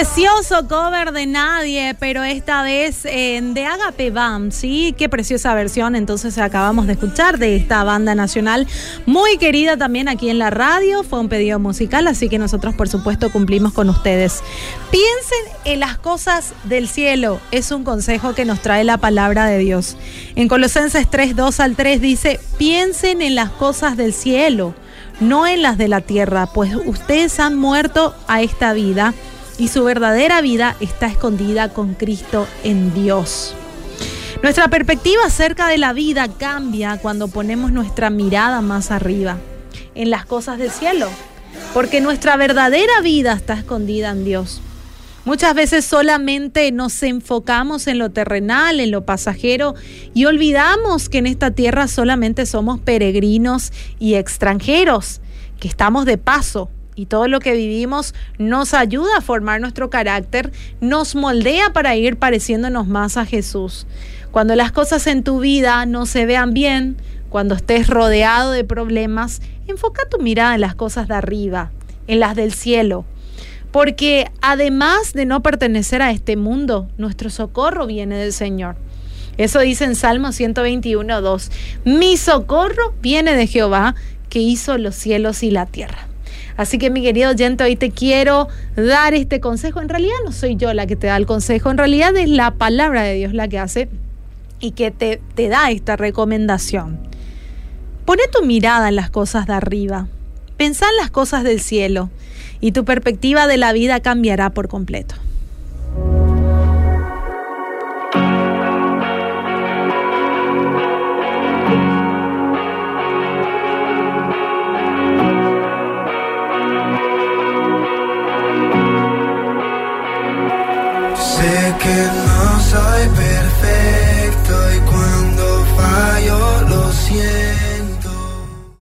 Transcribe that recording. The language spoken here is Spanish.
Precioso cover de nadie, pero esta vez eh, de Agape Bam, ¿sí? Qué preciosa versión entonces acabamos de escuchar de esta banda nacional, muy querida también aquí en la radio, fue un pedido musical, así que nosotros por supuesto cumplimos con ustedes. Piensen en las cosas del cielo, es un consejo que nos trae la palabra de Dios. En Colosenses 3, 2 al 3 dice, piensen en las cosas del cielo, no en las de la tierra, pues ustedes han muerto a esta vida y su verdadera vida está escondida con Cristo en Dios. Nuestra perspectiva acerca de la vida cambia cuando ponemos nuestra mirada más arriba, en las cosas del cielo, porque nuestra verdadera vida está escondida en Dios. Muchas veces solamente nos enfocamos en lo terrenal, en lo pasajero, y olvidamos que en esta tierra solamente somos peregrinos y extranjeros, que estamos de paso, y todo lo que vivimos nos ayuda a formar nuestro carácter, nos moldea para ir pareciéndonos más a Jesús. Cuando las cosas en tu vida no se vean bien, cuando estés rodeado de problemas, enfoca tu mirada en las cosas de arriba, en las del cielo. Porque además de no pertenecer a este mundo, nuestro socorro viene del Señor. Eso dice en Salmo 121, 2. Mi socorro viene de Jehová, que hizo los cielos y la tierra. Así que mi querido oyente, hoy te quiero dar este consejo. En realidad no soy yo la que te da el consejo, en realidad es la palabra de Dios la que hace y que te, te da esta recomendación. Pone tu mirada en las cosas de arriba, pensá en las cosas del cielo y tu perspectiva de la vida cambiará por completo. Sé que no soy perfecto